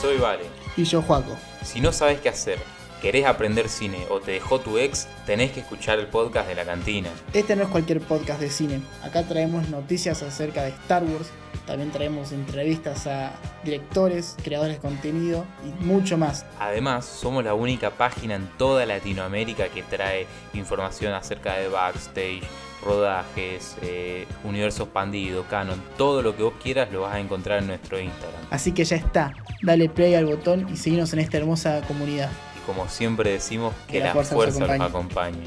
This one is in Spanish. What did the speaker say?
Soy Vale. Y yo, Juaco. Si no sabes qué hacer, querés aprender cine o te dejó tu ex, tenés que escuchar el podcast de la cantina. Este no es cualquier podcast de cine. Acá traemos noticias acerca de Star Wars. También traemos entrevistas a directores, creadores de contenido y mucho más. Además, somos la única página en toda Latinoamérica que trae información acerca de backstage, rodajes, eh, universo expandido, canon, todo lo que vos quieras lo vas a encontrar en nuestro Instagram. Así que ya está, dale play al botón y seguimos en esta hermosa comunidad. Y como siempre decimos, que, la, fuerza, los acompañe.